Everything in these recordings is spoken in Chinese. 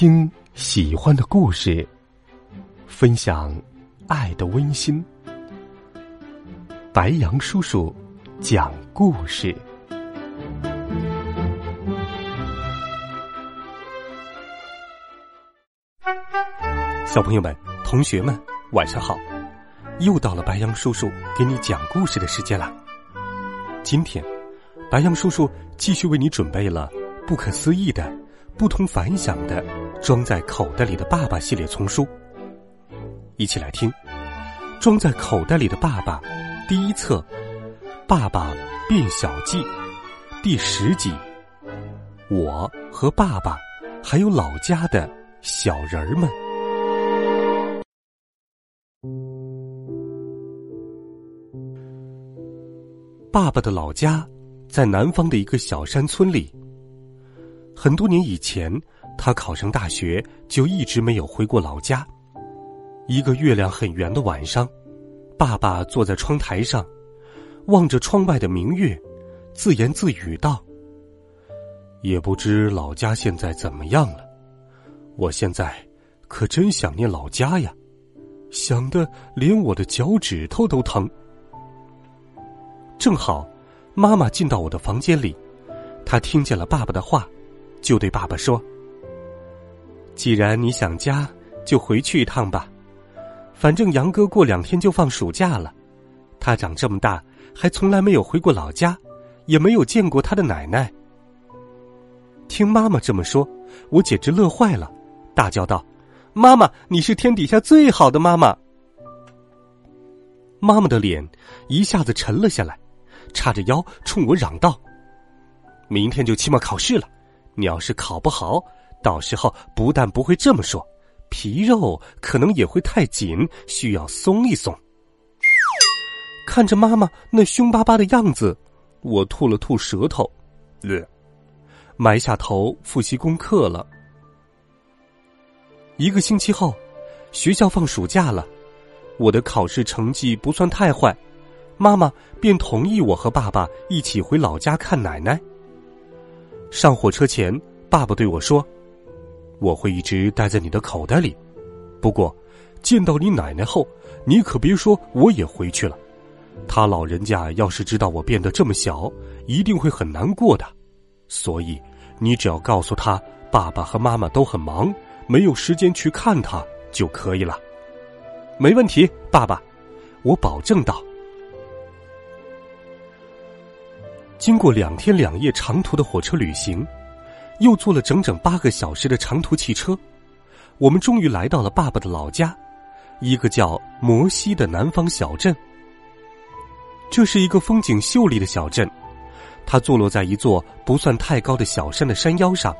听喜欢的故事，分享爱的温馨。白杨叔叔讲故事。小朋友们、同学们，晚上好！又到了白杨叔叔给你讲故事的时间了。今天，白杨叔叔继续为你准备了不可思议的。不同凡响的装在口袋里的爸爸系列丛书，一起来听《装在口袋里的爸爸》第一册《爸爸变小记》第十集。我和爸爸还有老家的小人儿们。爸爸的老家在南方的一个小山村里。很多年以前，他考上大学就一直没有回过老家。一个月亮很圆的晚上，爸爸坐在窗台上，望着窗外的明月，自言自语道：“也不知老家现在怎么样了。我现在可真想念老家呀，想的连我的脚趾头都疼。”正好，妈妈进到我的房间里，她听见了爸爸的话。就对爸爸说：“既然你想家，就回去一趟吧。反正杨哥过两天就放暑假了，他长这么大还从来没有回过老家，也没有见过他的奶奶。”听妈妈这么说，我简直乐坏了，大叫道：“妈妈，你是天底下最好的妈妈！”妈妈的脸一下子沉了下来，叉着腰冲我嚷道：“明天就期末考试了。”你要是考不好，到时候不但不会这么说，皮肉可能也会太紧，需要松一松。看着妈妈那凶巴巴的样子，我吐了吐舌头，埋下头复习功课了。一个星期后，学校放暑假了，我的考试成绩不算太坏，妈妈便同意我和爸爸一起回老家看奶奶。上火车前，爸爸对我说：“我会一直待在你的口袋里。不过，见到你奶奶后，你可别说我也回去了。他老人家要是知道我变得这么小，一定会很难过的。所以，你只要告诉他，爸爸和妈妈都很忙，没有时间去看他就可以了。没问题，爸爸，我保证道。”经过两天两夜长途的火车旅行，又坐了整整八个小时的长途汽车，我们终于来到了爸爸的老家，一个叫摩西的南方小镇。这是一个风景秀丽的小镇，它坐落在一座不算太高的小山的山腰上，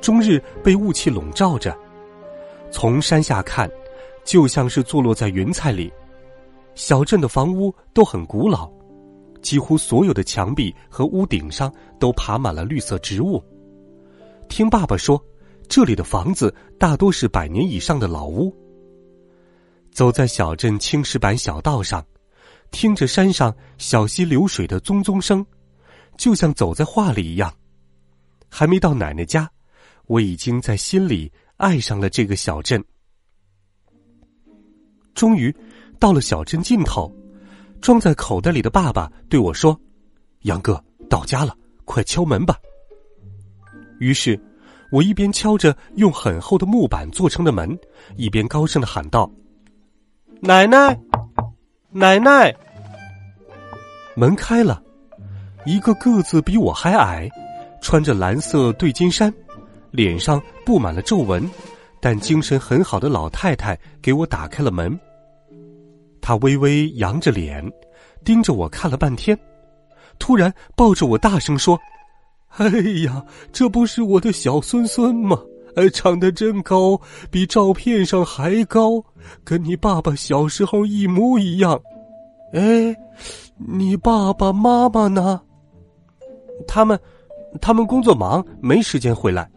终日被雾气笼罩着。从山下看，就像是坐落在云彩里。小镇的房屋都很古老。几乎所有的墙壁和屋顶上都爬满了绿色植物。听爸爸说，这里的房子大多是百年以上的老屋。走在小镇青石板小道上，听着山上小溪流水的淙淙声，就像走在画里一样。还没到奶奶家，我已经在心里爱上了这个小镇。终于，到了小镇尽头。装在口袋里的爸爸对我说：“杨哥，到家了，快敲门吧。”于是，我一边敲着用很厚的木板做成的门，一边高声的喊道：“奶奶，奶奶！”门开了，一个个子比我还矮，穿着蓝色对襟衫，脸上布满了皱纹，但精神很好的老太太给我打开了门。他微微扬着脸，盯着我看了半天，突然抱着我大声说：“哎呀，这不是我的小孙孙吗？哎，长得真高，比照片上还高，跟你爸爸小时候一模一样。哎，你爸爸妈妈呢？他们，他们工作忙，没时间回来。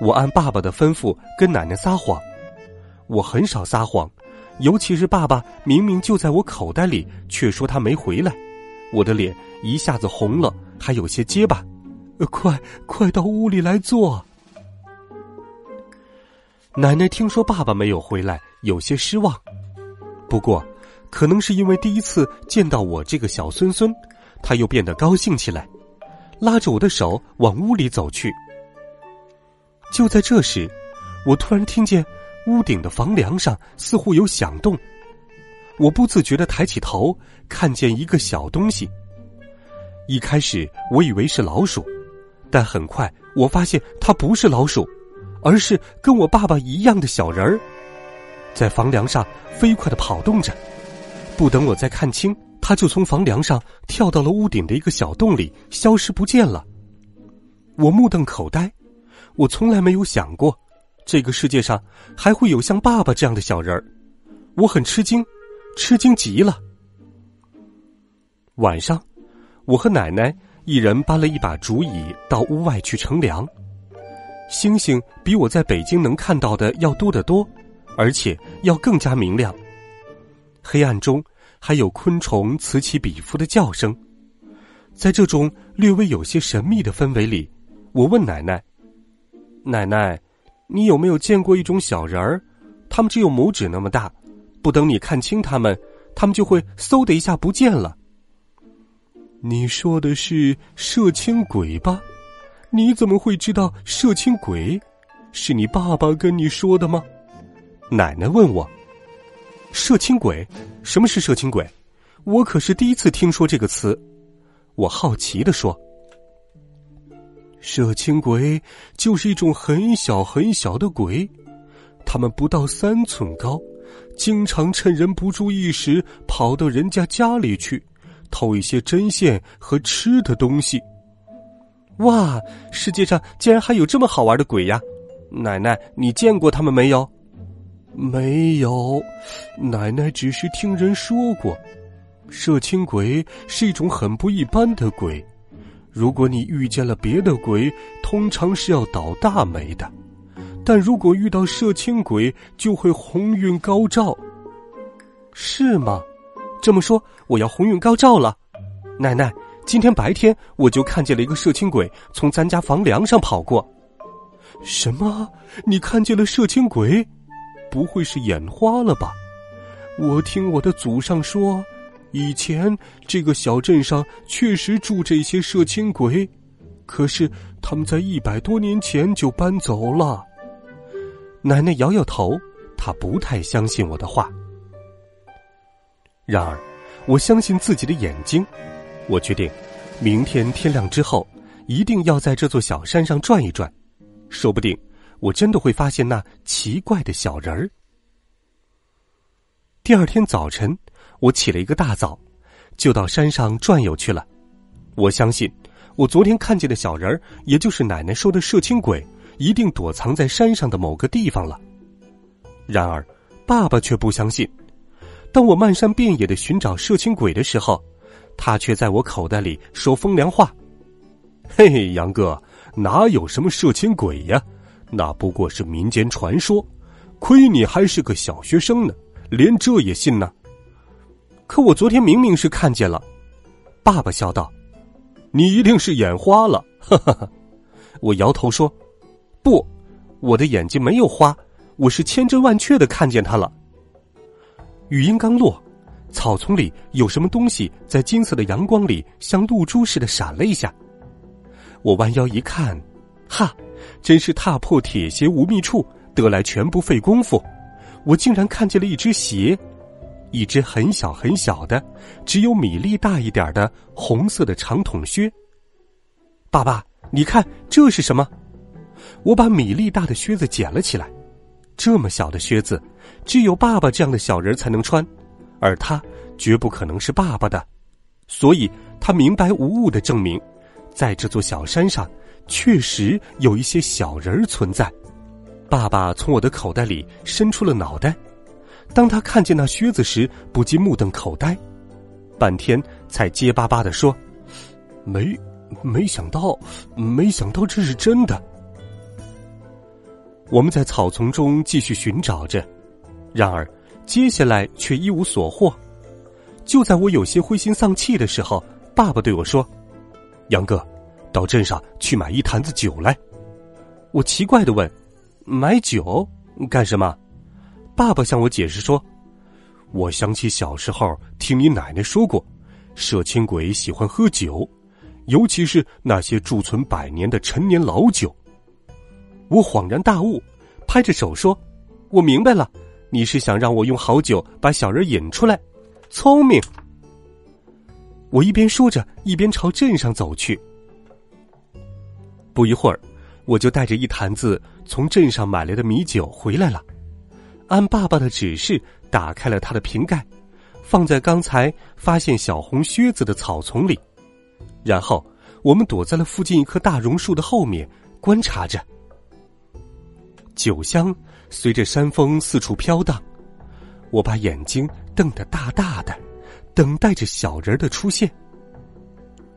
我按爸爸的吩咐跟奶奶撒谎，我很少撒谎。”尤其是爸爸明明就在我口袋里，却说他没回来，我的脸一下子红了，还有些结巴。快快到屋里来坐。奶奶听说爸爸没有回来，有些失望。不过，可能是因为第一次见到我这个小孙孙，她又变得高兴起来，拉着我的手往屋里走去。就在这时，我突然听见屋顶的房梁上似乎有响动，我不自觉的抬起头，看见一个小东西。一开始我以为是老鼠，但很快我发现它不是老鼠。而是跟我爸爸一样的小人儿，在房梁上飞快的跑动着。不等我再看清，他就从房梁上跳到了屋顶的一个小洞里，消失不见了。我目瞪口呆，我从来没有想过，这个世界上还会有像爸爸这样的小人儿。我很吃惊，吃惊极了。晚上，我和奶奶一人搬了一把竹椅到屋外去乘凉。星星比我在北京能看到的要多得多，而且要更加明亮。黑暗中还有昆虫此起彼伏的叫声，在这种略微有些神秘的氛围里，我问奶奶：“奶奶，你有没有见过一种小人儿？他们只有拇指那么大，不等你看清他们，他们就会嗖的一下不见了。”你说的是射青鬼吧？你怎么会知道射青鬼？是你爸爸跟你说的吗？奶奶问我。射青鬼？什么是射青鬼？我可是第一次听说这个词。我好奇的说。射青鬼就是一种很小很小的鬼，他们不到三寸高，经常趁人不注意时跑到人家家里去，偷一些针线和吃的东西。哇，世界上竟然还有这么好玩的鬼呀！奶奶，你见过他们没有？没有，奶奶只是听人说过。射青鬼是一种很不一般的鬼，如果你遇见了别的鬼，通常是要倒大霉的；但如果遇到射青鬼，就会鸿运高照。是吗？这么说，我要鸿运高照了，奶奶。今天白天我就看见了一个射青鬼从咱家房梁上跑过。什么？你看见了射青鬼？不会是眼花了吧？我听我的祖上说，以前这个小镇上确实住这些摄青鬼，可是他们在一百多年前就搬走了。奶奶摇摇头，她不太相信我的话。然而，我相信自己的眼睛。我决定，明天天亮之后，一定要在这座小山上转一转，说不定我真的会发现那奇怪的小人儿。第二天早晨，我起了一个大早，就到山上转悠去了。我相信，我昨天看见的小人儿，也就是奶奶说的射青鬼，一定躲藏在山上的某个地方了。然而，爸爸却不相信。当我漫山遍野的寻找射青鬼的时候，他却在我口袋里说风凉话：“嘿嘿，杨哥，哪有什么射青鬼呀？那不过是民间传说。亏你还是个小学生呢，连这也信呢。可我昨天明明是看见了。”爸爸笑道：“你一定是眼花了。”哈哈哈。我摇头说：“不，我的眼睛没有花，我是千真万确的看见他了。”语音刚落。草丛里有什么东西在金色的阳光里像露珠似的闪了一下，我弯腰一看，哈，真是踏破铁鞋无觅处，得来全不费工夫。我竟然看见了一只鞋，一只很小很小的，只有米粒大一点的红色的长筒靴。爸爸，你看这是什么？我把米粒大的靴子捡了起来，这么小的靴子，只有爸爸这样的小人才能穿。而他绝不可能是爸爸的，所以他明白无误的证明，在这座小山上确实有一些小人儿存在。爸爸从我的口袋里伸出了脑袋，当他看见那靴子时，不禁目瞪口呆，半天才结巴巴的说：“没，没想到，没想到这是真的。”我们在草丛中继续寻找着，然而。接下来却一无所获。就在我有些灰心丧气的时候，爸爸对我说：“杨哥，到镇上去买一坛子酒来。”我奇怪的问：“买酒？干什么？爸爸向我解释说：“我想起小时候听你奶奶说过，摄青鬼喜欢喝酒，尤其是那些贮存百年的陈年老酒。”我恍然大悟，拍着手说：“我明白了，你是想让我用好酒把小人引出来，聪明。”我一边说着，一边朝镇上走去。不一会儿，我就带着一坛子从镇上买来的米酒回来了。按爸爸的指示，打开了他的瓶盖，放在刚才发现小红靴子的草丛里。然后，我们躲在了附近一棵大榕树的后面，观察着。酒香随着山风四处飘荡，我把眼睛瞪得大大的。等待着小人的出现。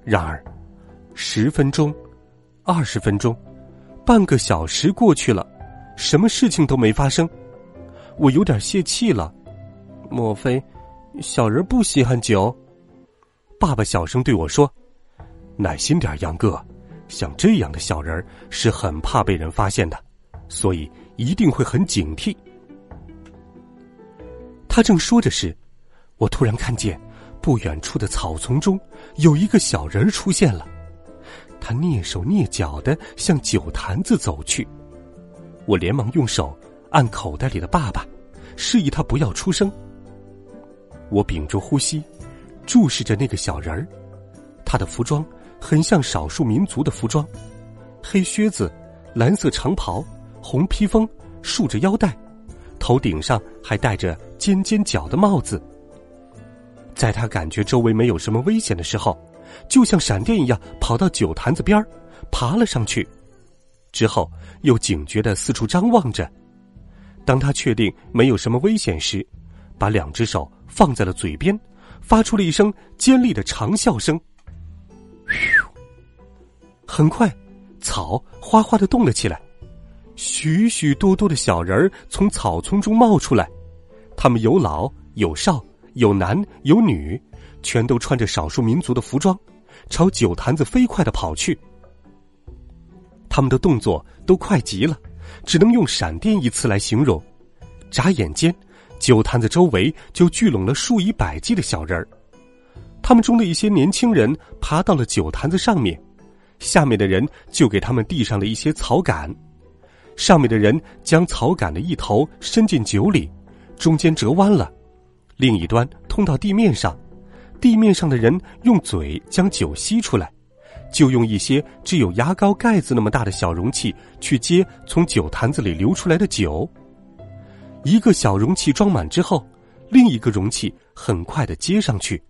然而，十分钟、二十分钟、半个小时过去了，什么事情都没发生。我有点泄气了。莫非小人不稀罕酒？爸爸小声对我说：“耐心点，杨哥。像这样的小人是很怕被人发现的，所以一定会很警惕。”他正说着时，我突然看见。不远处的草丛中，有一个小人出现了。他蹑手蹑脚的向酒坛子走去。我连忙用手按口袋里的爸爸，示意他不要出声。我屏住呼吸，注视着那个小人儿。他的服装很像少数民族的服装：黑靴子、蓝色长袍、红披风，束着腰带，头顶上还戴着尖尖角的帽子。在他感觉周围没有什么危险的时候，就像闪电一样跑到酒坛子边儿，爬了上去，之后又警觉的四处张望着。当他确定没有什么危险时，把两只手放在了嘴边，发出了一声尖利的长啸声。很快，草哗哗的动了起来，许许多多的小人儿从草丛中冒出来，他们有老有少。有男有女，全都穿着少数民族的服装，朝酒坛子飞快的跑去。他们的动作都快极了，只能用“闪电”一词来形容。眨眼间，酒坛子周围就聚拢了数以百计的小人儿。他们中的一些年轻人爬到了酒坛子上面，下面的人就给他们递上了一些草杆，上面的人将草杆的一头伸进酒里，中间折弯了。另一端通到地面上，地面上的人用嘴将酒吸出来，就用一些只有牙膏盖子那么大的小容器去接从酒坛子里流出来的酒。一个小容器装满之后，另一个容器很快的接上去，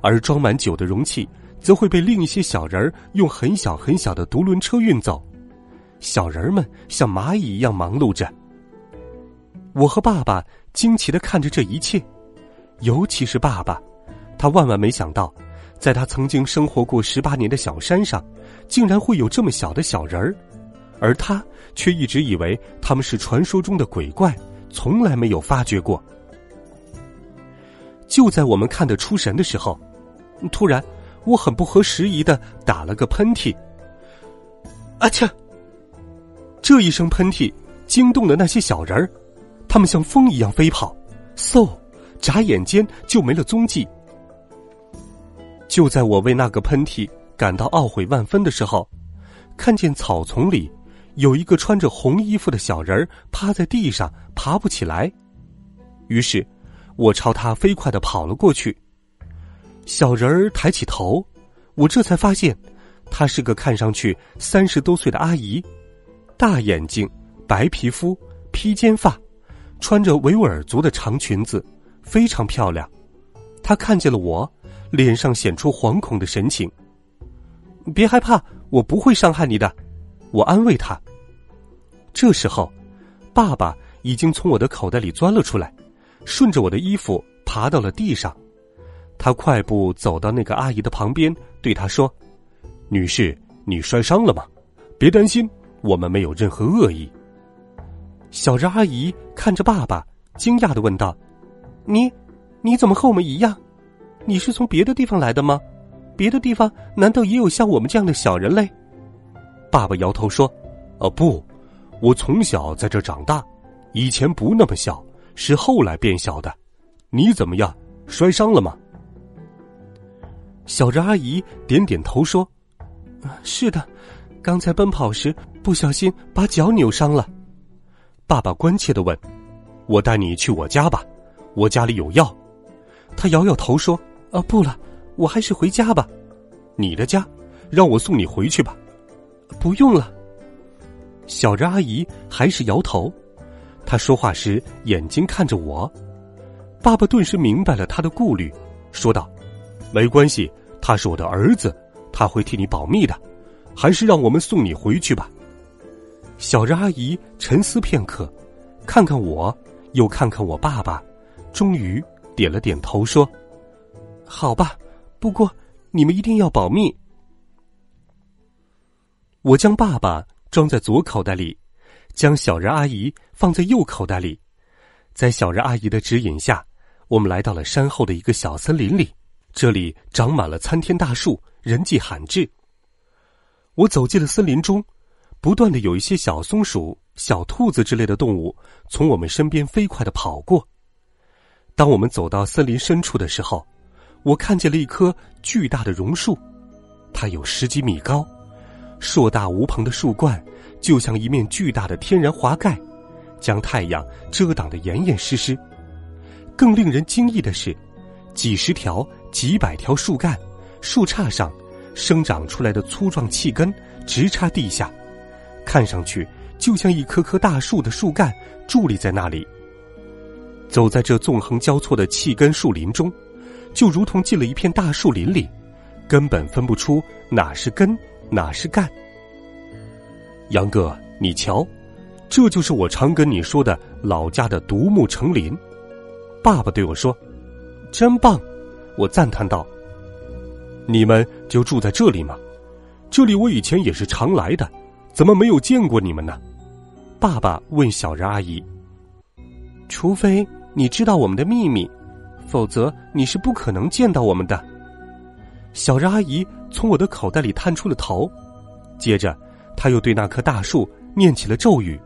而装满酒的容器则会被另一些小人儿用很小很小的独轮车运走。小人们像蚂蚁一样忙碌着。我和爸爸惊奇的看着这一切。尤其是爸爸，他万万没想到，在他曾经生活过十八年的小山上，竟然会有这么小的小人儿，而他却一直以为他们是传说中的鬼怪，从来没有发觉过。就在我们看得出神的时候，突然，我很不合时宜的打了个喷嚏。啊切！这一声喷嚏惊动了那些小人儿，他们像风一样飞跑，嗖！眨眼间就没了踪迹。就在我为那个喷嚏感到懊悔万分的时候，看见草丛里有一个穿着红衣服的小人儿趴在地上爬不起来，于是，我朝他飞快的跑了过去。小人儿抬起头，我这才发现，她是个看上去三十多岁的阿姨，大眼睛，白皮肤，披肩发，穿着维吾尔族的长裙子。非常漂亮，她看见了我，脸上显出惶恐的神情。别害怕，我不会伤害你的，我安慰他。这时候，爸爸已经从我的口袋里钻了出来，顺着我的衣服爬到了地上。他快步走到那个阿姨的旁边，对她说：“女士，你摔伤了吗？别担心，我们没有任何恶意。”小人阿姨看着爸爸，惊讶的问道。你，你怎么和我们一样？你是从别的地方来的吗？别的地方难道也有像我们这样的小人类？爸爸摇头说：“哦，不，我从小在这长大，以前不那么小，是后来变小的。你怎么样？摔伤了吗？”小人阿姨点点头说：“是的，刚才奔跑时不小心把脚扭伤了。”爸爸关切的问：“我带你去我家吧，我家里有药。”他摇摇头说：“啊，不了，我还是回家吧。”你的家，让我送你回去吧。不用了。小人阿姨还是摇头。她说话时眼睛看着我。爸爸顿时明白了他的顾虑，说道：“没关系，他是我的儿子，他会替你保密的。还是让我们送你回去吧。”小人阿姨沉思片刻，看看我，又看看我爸爸，终于点了点头，说：“好吧，不过。”你们一定要保密。我将爸爸装在左口袋里，将小人阿姨放在右口袋里。在小人阿姨的指引下，我们来到了山后的一个小森林里。这里长满了参天大树，人迹罕至。我走进了森林中，不断的有一些小松鼠、小兔子之类的动物从我们身边飞快的跑过。当我们走到森林深处的时候，我看见了一棵巨大的榕树，它有十几米高，硕大无朋的树冠就像一面巨大的天然滑盖，将太阳遮挡得严严实实。更令人惊异的是，几十条、几百条树干、树杈上生长出来的粗壮气根直插地下，看上去就像一棵棵大树的树干伫立在那里。走在这纵横交错的气根树林中。就如同进了一片大树林里，根本分不出哪是根，哪是干。杨哥，你瞧，这就是我常跟你说的老家的独木成林。爸爸对我说：“真棒！”我赞叹道：“你们就住在这里吗？这里我以前也是常来的，怎么没有见过你们呢？”爸爸问小人阿姨：“除非你知道我们的秘密。”否则你是不可能见到我们的。小人阿姨从我的口袋里探出了头，接着，她又对那棵大树念起了咒语：“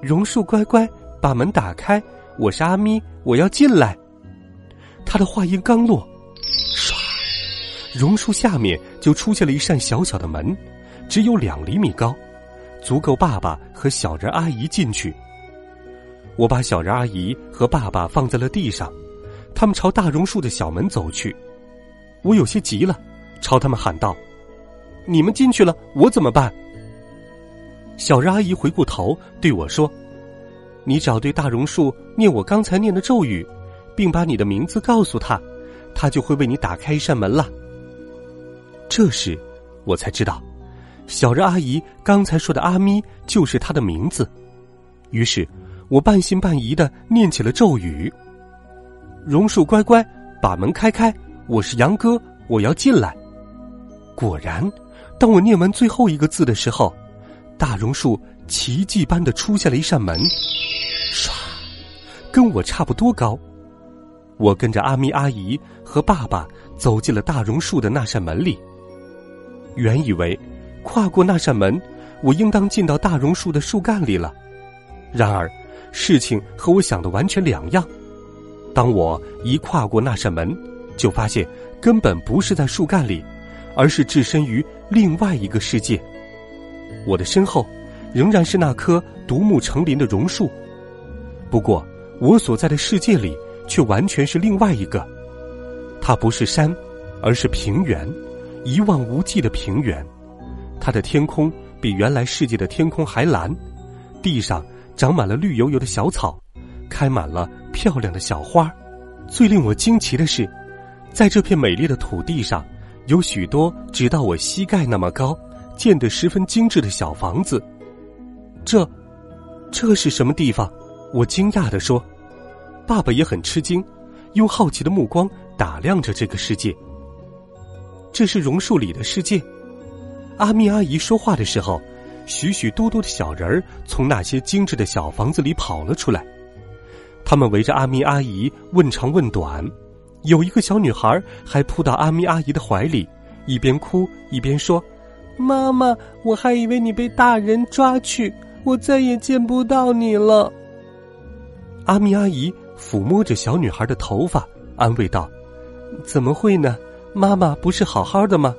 榕树乖乖，把门打开，我是阿咪，我要进来。”她的话音刚落，唰，榕树下面就出现了一扇小小的门，只有两厘米高，足够爸爸和小人阿姨进去。我把小人阿姨和爸爸放在了地上。他们朝大榕树的小门走去，我有些急了，朝他们喊道：“你们进去了，我怎么办？”小日阿姨回过头对我说：“你找对大榕树念我刚才念的咒语，并把你的名字告诉他，他就会为你打开一扇门了。”这时，我才知道，小日阿姨刚才说的“阿咪”就是她的名字。于是，我半信半疑的念起了咒语。榕树乖乖，把门开开！我是杨哥，我要进来。果然，当我念完最后一个字的时候，大榕树奇迹般的出现了一扇门，唰，跟我差不多高。我跟着阿咪阿姨和爸爸走进了大榕树的那扇门里。原以为跨过那扇门，我应当进到大榕树的树干里了，然而事情和我想的完全两样。当我一跨过那扇门，就发现根本不是在树干里，而是置身于另外一个世界。我的身后仍然是那棵独木成林的榕树，不过我所在的世界里却完全是另外一个。它不是山，而是平原，一望无际的平原。它的天空比原来世界的天空还蓝，地上长满了绿油油的小草，开满了。漂亮的小花，最令我惊奇的是，在这片美丽的土地上，有许多直到我膝盖那么高、建得十分精致的小房子。这，这是什么地方？我惊讶地说。爸爸也很吃惊，用好奇的目光打量着这个世界。这是榕树里的世界。阿咪阿姨说话的时候，许许多多的小人儿从那些精致的小房子里跑了出来。他们围着阿咪阿姨问长问短，有一个小女孩还扑到阿咪阿姨的怀里，一边哭一边说：“妈妈，我还以为你被大人抓去，我再也见不到你了。”阿咪阿姨抚摸着小女孩的头发，安慰道：“怎么会呢？妈妈不是好好的吗？”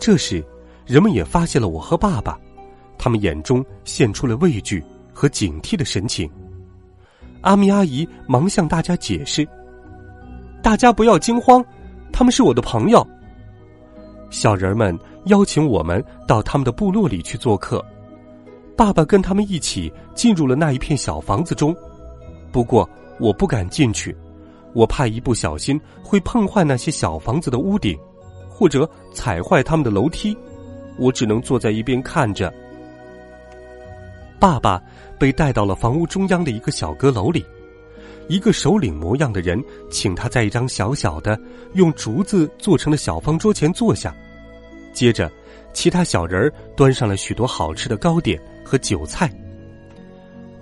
这时，人们也发现了我和爸爸，他们眼中现出了畏惧和警惕的神情。阿咪阿姨忙向大家解释：“大家不要惊慌，他们是我的朋友。”小人们邀请我们到他们的部落里去做客，爸爸跟他们一起进入了那一片小房子中。不过我不敢进去，我怕一不小心会碰坏那些小房子的屋顶，或者踩坏他们的楼梯。我只能坐在一边看着。爸爸被带到了房屋中央的一个小阁楼里，一个首领模样的人请他在一张小小的用竹子做成的小方桌前坐下，接着，其他小人儿端上了许多好吃的糕点和酒菜。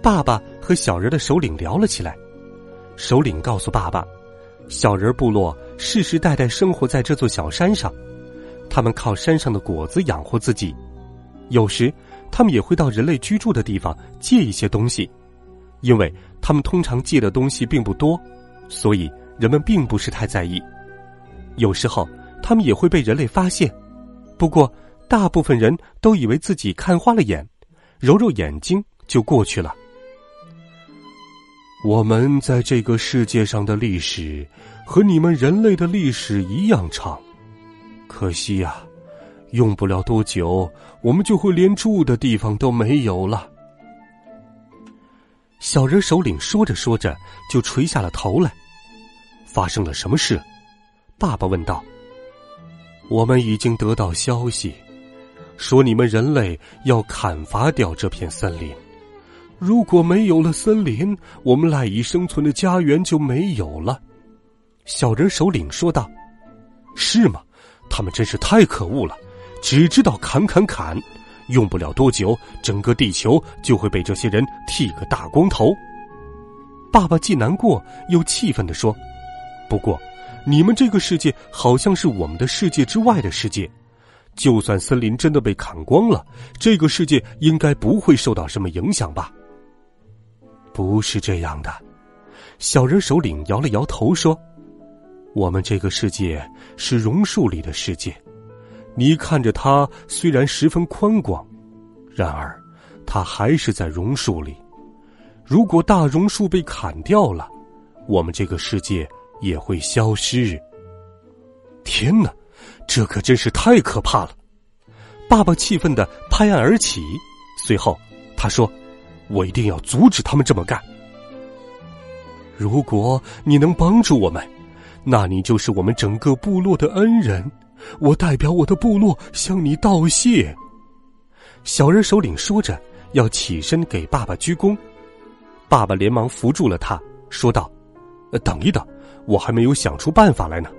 爸爸和小人的首领聊了起来。首领告诉爸爸，小人部落世世代代生活在这座小山上，他们靠山上的果子养活自己。有时，他们也会到人类居住的地方借一些东西，因为他们通常借的东西并不多，所以人们并不是太在意。有时候，他们也会被人类发现，不过大部分人都以为自己看花了眼，揉揉眼睛就过去了。我们在这个世界上的历史和你们人类的历史一样长，可惜呀，用不了多久，我们就会连住的地方都没有了。小人首领说着说着，就垂下了头来。发生了什么事？爸爸问道。我们已经得到消息，说你们人类要砍伐掉这片森林。如果没有了森林，我们赖以生存的家园就没有了。”小人首领说道。“是吗？他们真是太可恶了，只知道砍砍砍。用不了多久，整个地球就会被这些人剃个大光头。”爸爸既难过又气愤的说：“不过，你们这个世界好像是我们的世界之外的世界。就算森林真的被砍光了，这个世界应该不会受到什么影响吧？”不是这样的，小人首领摇了摇头说：“我们这个世界是榕树里的世界，你看着它虽然十分宽广，然而它还是在榕树里。如果大榕树被砍掉了，我们这个世界也会消失。”天哪，这可真是太可怕了！爸爸气愤的拍案而起，随后他说。我一定要阻止他们这么干。如果你能帮助我们，那你就是我们整个部落的恩人。我代表我的部落向你道谢。小人首领说着，要起身给爸爸鞠躬。爸爸连忙扶住了他，说道：“等一等，我还没有想出办法来呢。”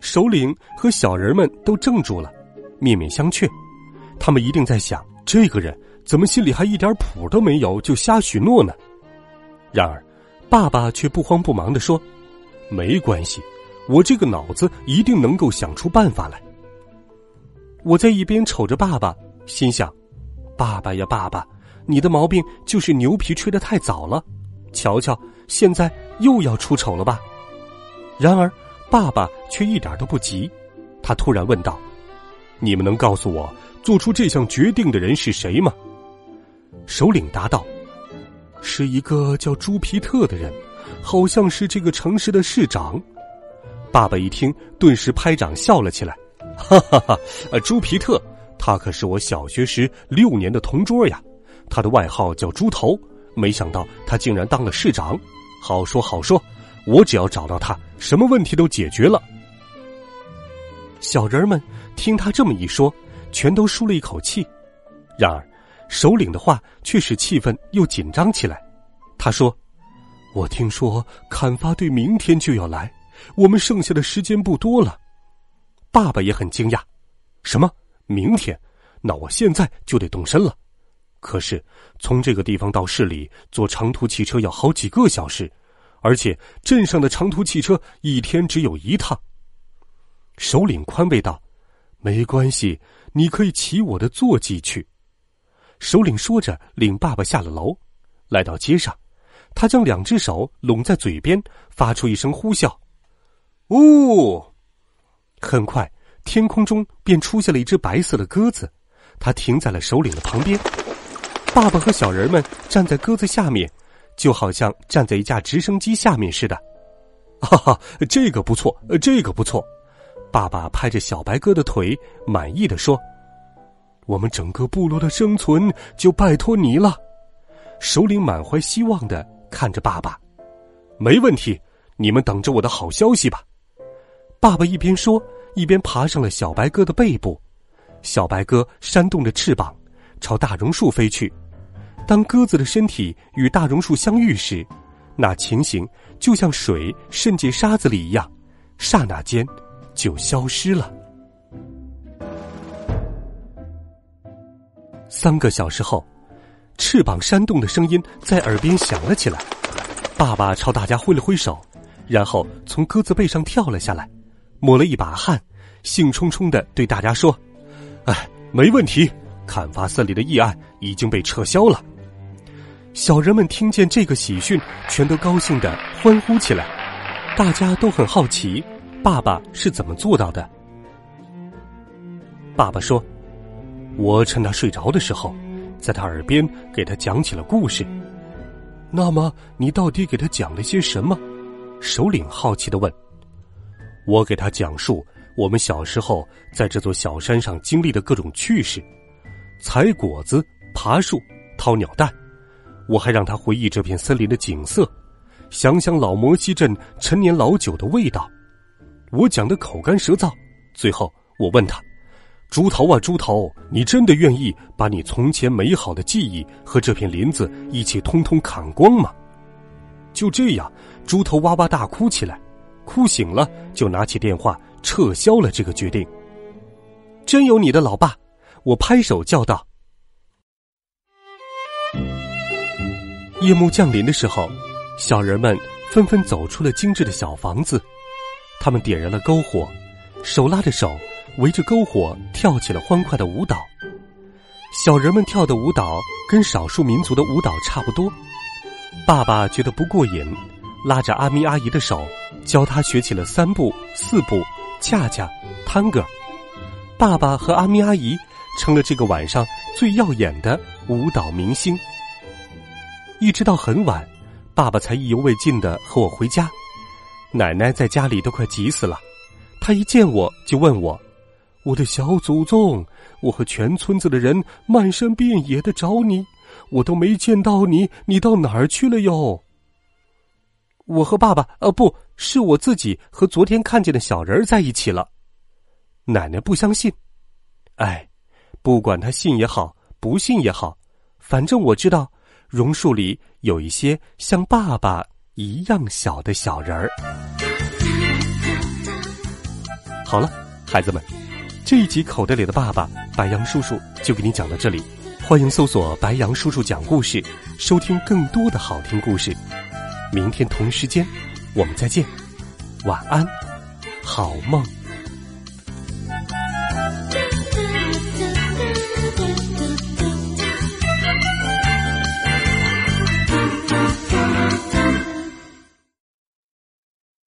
首领和小人们都怔住了，面面相觑。他们一定在想这个人。怎么心里还一点谱都没有就瞎许诺呢？然而，爸爸却不慌不忙的说：“没关系，我这个脑子一定能够想出办法来。”我在一边瞅着爸爸，心想：“爸爸呀，爸爸，你的毛病就是牛皮吹得太早了。瞧瞧，现在又要出丑了吧？”然而，爸爸却一点都不急，他突然问道：“你们能告诉我做出这项决定的人是谁吗？”首领答道：“是一个叫朱皮特的人，好像是这个城市的市长。”爸爸一听，顿时拍掌笑了起来：“哈哈哈！朱皮特，他可是我小学时六年的同桌呀。他的外号叫猪头，没想到他竟然当了市长。好说好说，我只要找到他，什么问题都解决了。”小人们听他这么一说，全都舒了一口气。然而。首领的话却使气氛又紧张起来。他说：“我听说砍伐队明天就要来，我们剩下的时间不多了。”爸爸也很惊讶：“什么？明天？那我现在就得动身了。可是从这个地方到市里坐长途汽车要好几个小时，而且镇上的长途汽车一天只有一趟。”首领宽慰道：“没关系，你可以骑我的坐骑去。”首领说着，领爸爸下了楼，来到街上，他将两只手拢在嘴边，发出一声呼啸。呜！很快，天空中便出现了一只白色的鸽子，它停在了首领的旁边。爸爸和小人们站在鸽子下面，就好像站在一架直升机下面似的。哈哈，这个不错，这个不错。爸爸拍着小白鸽的腿，满意的说：“我们整个部落的生存就拜托你了。”首领满怀希望的看着爸爸：“没问题，你们等着我的好消息吧。”爸爸一边说，一边爬上了小白鸽的背部。小白鸽扇动着翅膀，朝大榕树飞去。当鸽子的身体与大榕树相遇时，那情形就像水渗进沙子里一样，刹那间就消失了。三个小时后，翅膀扇动的声音在耳边响了起来。爸爸朝大家挥了挥手，然后从鸽子背上跳了下来，抹了一把汗，兴冲冲的对大家说：“哎，没问题，砍伐森林的议案已经被撤销了。”小人们听见这个喜讯，全都高兴的欢呼起来。大家都很好奇，爸爸是怎么做到的。爸爸说：“我趁他睡着的时候，在他耳边给他讲起了故事。”那么，你到底给他讲了些什么？首领好奇的问。我给他讲述我们小时候在这座小山上经历的各种趣事：采果子、爬树、掏鸟蛋。我还让他回忆这片森林的景色，想想老摩西镇陈年老酒的味道。我讲的口干舌燥，最后我问他：“猪头啊，猪头，你真的愿意把你从前美好的记忆和这片林子一起通通砍光吗？”就这样，猪头哇哇大哭起来，哭醒了就拿起电话撤销了这个决定。真有你的老爸！我拍手叫道。夜幕降临的时候，小人们纷纷走出了精致的小房子。他们点燃了篝火，手拉着手，围着篝火跳起了欢快的舞蹈。小人们跳的舞蹈跟少数民族的舞蹈差不多。爸爸觉得不过瘾，拉着阿咪阿姨的手，教她学起了三步、四步、恰恰、探戈。爸爸和阿咪阿姨成了这个晚上最耀眼的舞蹈明星。一直到很晚，爸爸才意犹未尽的和我回家。奶奶在家里都快急死了，她一见我就问我：“我的小祖宗，我和全村子的人漫山遍野的找你，我都没见到你，你到哪儿去了哟？”我和爸爸，呃，不是我自己和昨天看见的小人在一起了。奶奶不相信，哎，不管他信也好，不信也好，反正我知道。榕树里有一些像爸爸一样小的小人儿。好了，孩子们，这一集口袋里的爸爸白杨叔叔就给你讲到这里。欢迎搜索“白杨叔叔讲故事”，收听更多的好听故事。明天同一时间，我们再见，晚安，好梦。